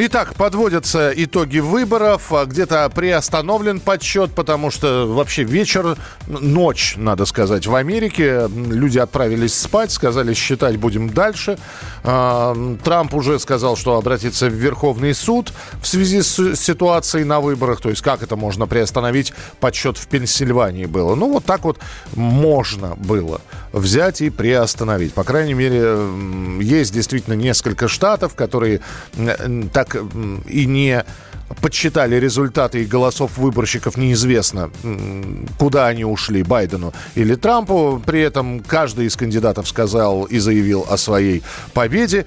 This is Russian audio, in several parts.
Итак, подводятся итоги выборов. А Где-то приостановлен подсчет, потому что вообще вечер, ночь, надо сказать, в Америке. Люди отправились спать, сказали, считать будем дальше. А, Трамп уже сказал, что обратится в Верховный суд в связи с ситуацией на выборах. То есть как это можно приостановить? Подсчет в Пенсильвании было. Ну, вот так вот можно было взять и приостановить. По крайней мере, есть действительно несколько штатов, которые м, так и не подсчитали результаты и голосов выборщиков неизвестно, куда они ушли, Байдену или Трампу. При этом каждый из кандидатов сказал и заявил о своей победе.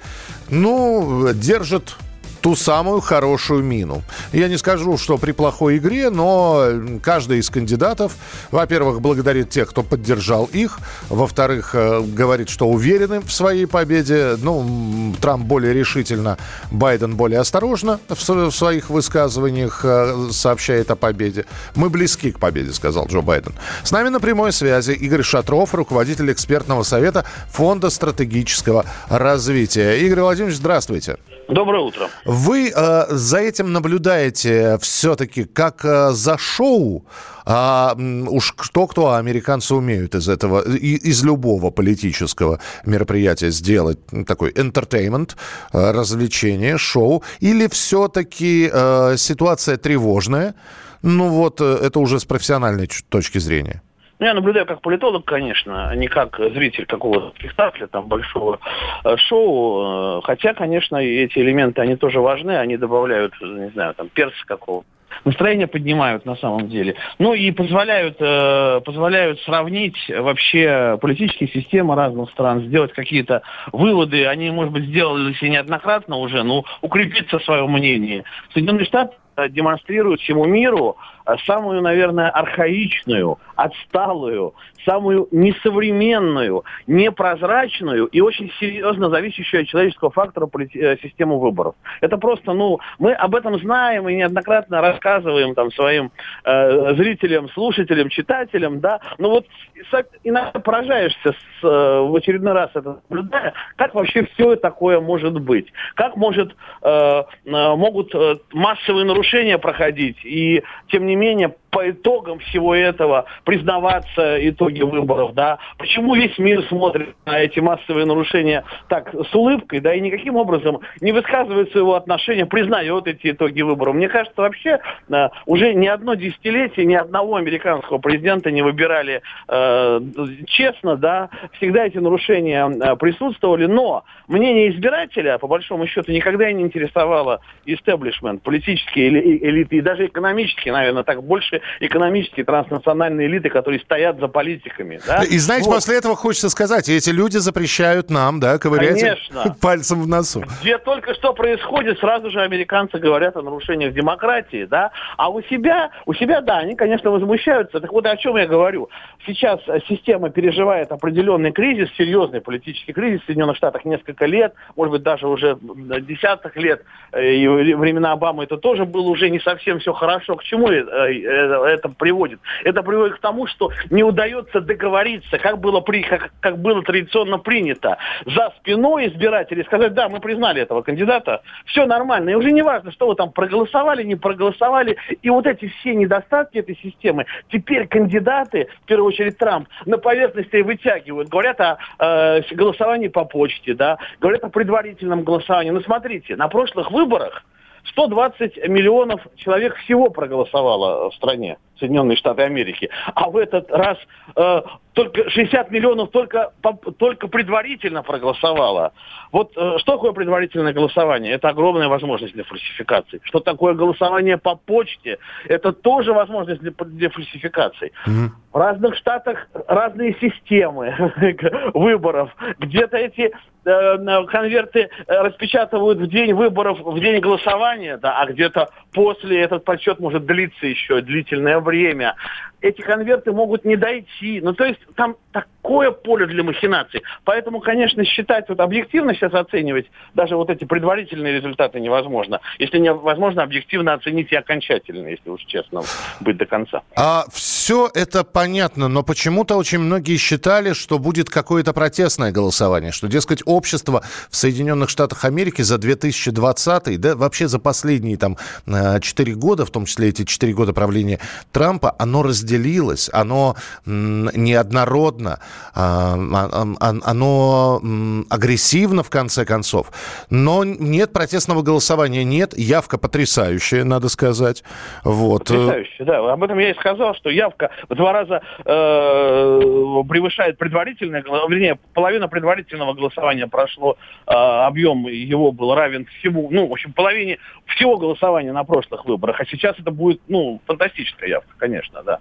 Ну, держит ту самую хорошую мину. Я не скажу, что при плохой игре, но каждый из кандидатов, во-первых, благодарит тех, кто поддержал их, во-вторых, э, говорит, что уверены в своей победе. Ну, Трамп более решительно, Байден более осторожно в своих высказываниях э, сообщает о победе. Мы близки к победе, сказал Джо Байден. С нами на прямой связи Игорь Шатров, руководитель экспертного совета Фонда стратегического развития. Игорь Владимирович, здравствуйте. Доброе утро. Вы э, за этим наблюдаете все-таки как э, за шоу. А уж кто-кто, а американцы умеют из этого, из любого политического мероприятия сделать такой entertainment, э, развлечение, шоу. Или все-таки э, ситуация тревожная? Ну вот, э, это уже с профессиональной точки зрения. Ну, я наблюдаю как политолог, конечно, а не как зритель какого-то спектакля, там, большого э, шоу. Э, Хотя, конечно, эти элементы, они тоже важны, они добавляют, не знаю, там, перца какого настроение поднимают на самом деле. Ну и позволяют, э, позволяют сравнить вообще политические системы разных стран, сделать какие-то выводы. Они, может быть, сделали и неоднократно уже, но укрепиться в своем мнении. Соединенные Штаты э, демонстрируют всему миру э, самую, наверное, архаичную, отсталую, самую несовременную, непрозрачную и очень серьезно зависящую от человеческого фактора э, систему выборов. Это просто, ну, мы об этом знаем и неоднократно рассказываем там своим э, зрителям, слушателям, читателям, да. Но вот иногда поражаешься с, э, в очередной раз это наблюдая, как вообще все такое может быть, как может э, могут массовые нарушения проходить. И тем не менее по итогам всего этого признаваться итоги выборов, да, почему весь мир смотрит на эти массовые нарушения так с улыбкой, да, и никаким образом не высказывает своего отношения, признает эти итоги выборов. Мне кажется, вообще э, уже ни одно десятилетие ни одного американского президента не выбирали э, честно, да, всегда эти нарушения э, присутствовали, но мнение избирателя, по большому счету, никогда не интересовало истеблишмент, политические эли- элиты и даже экономические, наверное, так больше экономические транснациональные элиты, которые стоят за политиками. Да? И знаете, Вот. после этого хочется сказать, эти люди запрещают нам, да, ковырять Конечно. пальцем в носу. Где только что происходит, сразу же американцы говорят о нарушениях демократии, да, а у себя, у себя, да, они, конечно, возмущаются. Так вот, о чем я говорю. Сейчас система переживает определенный кризис, серьезный политический кризис в Соединенных Штатах несколько лет, может быть, даже уже десятых лет, э, и времена Обамы это тоже было уже не совсем все хорошо. К чему э, э, это приводит? Это приводит к тому, что не удается договориться, как было, при, как, как было традиционно принято, за спиной избирателей сказать, да, мы признали этого кандидата, все нормально. И уже не важно, что вы там проголосовали, не проголосовали. И вот эти все недостатки этой системы теперь кандидаты, в первую очередь Трамп, на поверхности вытягивают. Говорят о э, голосовании по почте, да, говорят о предварительном голосовании. Но смотрите, на прошлых выборах 120 миллионов человек всего проголосовало в стране, Соединенные Штаты Америки. А в этот раз э, только 60 миллионов только, только предварительно проголосовало. Вот э, что такое предварительное голосование? Это огромная возможность для фальсификации. Что такое голосование по почте? Это тоже возможность для, для фальсификаций. В разных штатах разные системы выборов. Где-то эти э, конверты э, распечатывают в день выборов, в день голосования, да, а где-то после этот подсчет может длиться еще длительное время. Эти конверты могут не дойти. Ну, то есть там такое поле для махинаций. Поэтому, конечно, считать, вот объективно сейчас оценивать даже вот эти предварительные результаты невозможно. Если невозможно объективно оценить и окончательно, если уж честно быть до конца. А все это понятно, но почему-то очень многие считали, что будет какое-то протестное голосование, что, дескать, общество в Соединенных Штатах Америки за 2020, да вообще за последние там 4 года, в том числе эти 4 года правления Трампа, оно разделилось, оно неоднородно, а, а, а, оно агрессивно в конце концов. Но нет протестного голосования, нет. Явка потрясающая, надо сказать. Вот. Потрясающая, да. Об этом я и сказал, что явка в два раза э, превышает предварительное, вернее, половина предварительного голосования прошло, э, объем его был равен всему, ну, в общем, половине всего голосования на прошлых выборах. А сейчас это будет, ну, фантастическая явка, конечно, да.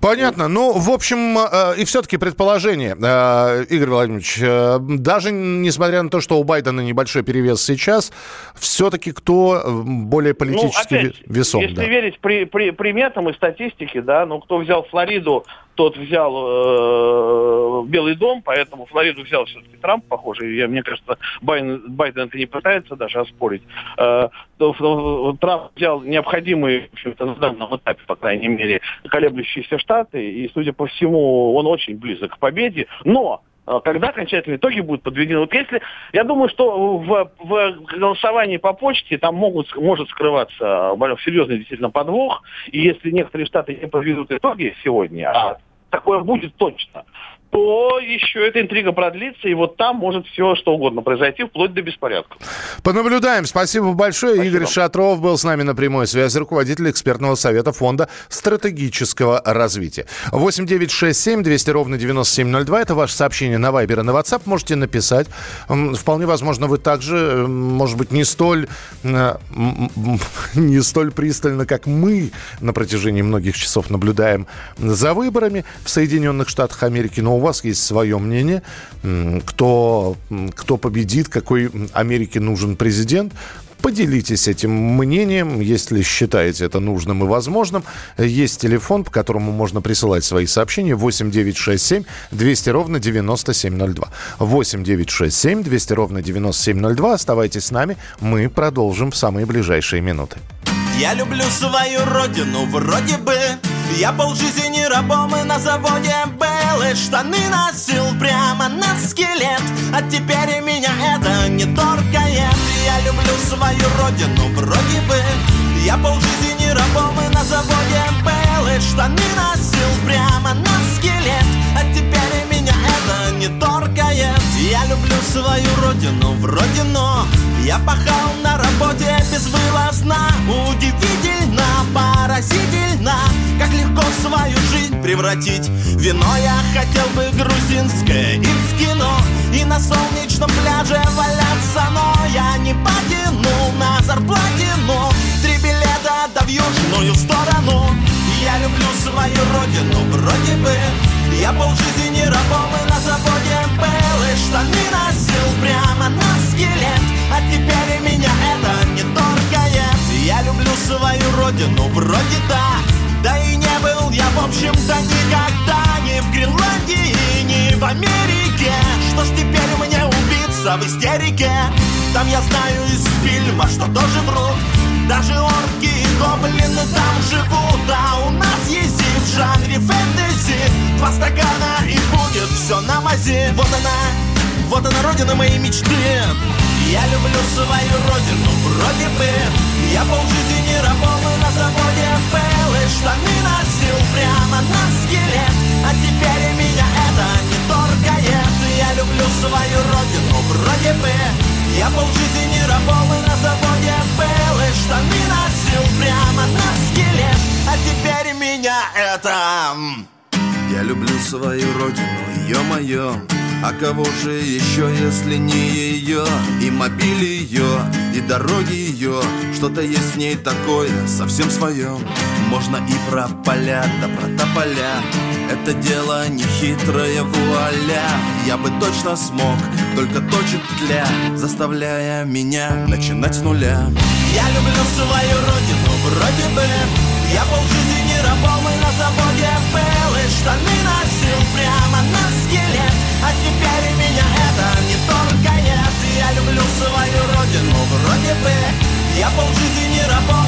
Понятно. Ну, в общем, э, и все-таки предположение, э, Игорь Владимирович, э, даже несмотря на то, что у Байдена небольшой перевес сейчас, все-таки кто более ну, политически ну, опять, весом? Если да. верить при, при, приметам и статистике, да, ну, кто взял Флориду тот взял э, Белый дом, поэтому Флориду взял все-таки Трамп, похоже. И, мне кажется, Байден, Байден это не пытается даже оспорить. Э, Трамп взял необходимые, в общем-то, на данном этапе, по крайней мере, колеблющиеся штаты, и, судя по всему, он очень близок к победе. Но э, когда окончательные итоги будут подведены. Вот если, я думаю, что в, в голосовании по почте там могут, может скрываться серьезный действительно подвох, и если некоторые штаты не подведут итоги сегодня, а такое будет точно, то еще эта интрига продлится, и вот там может все что угодно произойти, вплоть до беспорядка. Понаблюдаем. Спасибо большое. Спасибо. Игорь Шатров был с нами на прямой связи, руководитель экспертного совета Фонда стратегического развития. 8 9 6 7 200 ровно 9702. Это ваше сообщение на Вайбер и на WhatsApp. Можете написать. Вполне возможно, вы также, может быть, не столь, э, не столь пристально, как мы на протяжении многих часов наблюдаем за выборами в Соединенных Штатах Америки, но у вас есть свое мнение, кто, кто победит, какой Америке нужен президент. Поделитесь этим мнением, если считаете это нужным и возможным. Есть телефон, по которому можно присылать свои сообщения 8 9 6 7 200 ровно 9702. 8 9 6 7 200 ровно 9702. Оставайтесь с нами, мы продолжим в самые ближайшие минуты. Я люблю свою родину, вроде бы Я полжизни рабом и на заводе был И штаны носил прямо на скелет. А теперь меня это не торкает Я люблю свою родину, вроде бы. Я полжизни рабом и на заводе был И штаны носил прямо на скелет. А теперь меня это не торкает Я люблю свою родину, вроде но. Я пахал на работе безвылазно Удивительно, превратить. Вино я хотел бы грузинское и в кино И на солнечном пляже валяться Но я не потяну на зарплате Но три билета да в южную сторону. Я люблю свою родину вроде бы Я полжизни рабом и на заводе был И штаны носил прямо на скелет. А теперь меня это не торкает Я. Люблю свою родину вроде да. не общем-то, никогда Ни в Гренландии, ни в Америке. Что ж теперь мне убиться в истерике? Там я знаю из фильма, что тоже врут. Даже орки и гоблины там живут А у нас есть в жанре фэнтези. Два стакана и будет все на мази. Вот она, вот она родина моей мечты. Я люблю свою родину, вроде бы. Я полжизни свою родину, вроде бы Я полжизни рабом и на заводе был И штаны носил прямо на скелет. А теперь меня это... Я люблю свою родину, ё-моё а кого же еще, если не ее И мобиль ее, и дороги ее Что-то есть в ней такое, совсем свое Можно и про поля, да про тополя. Это дело не хитрое вуаля. Я бы точно смог, только точит тля Заставляя меня начинать с нуля. Я люблю свою родину, вроде бы. Я полжизни рабом и на заводе был И штаны носил теперь меня, это не тот конец Я люблю свою родину, вроде бы Я полжизни не работал.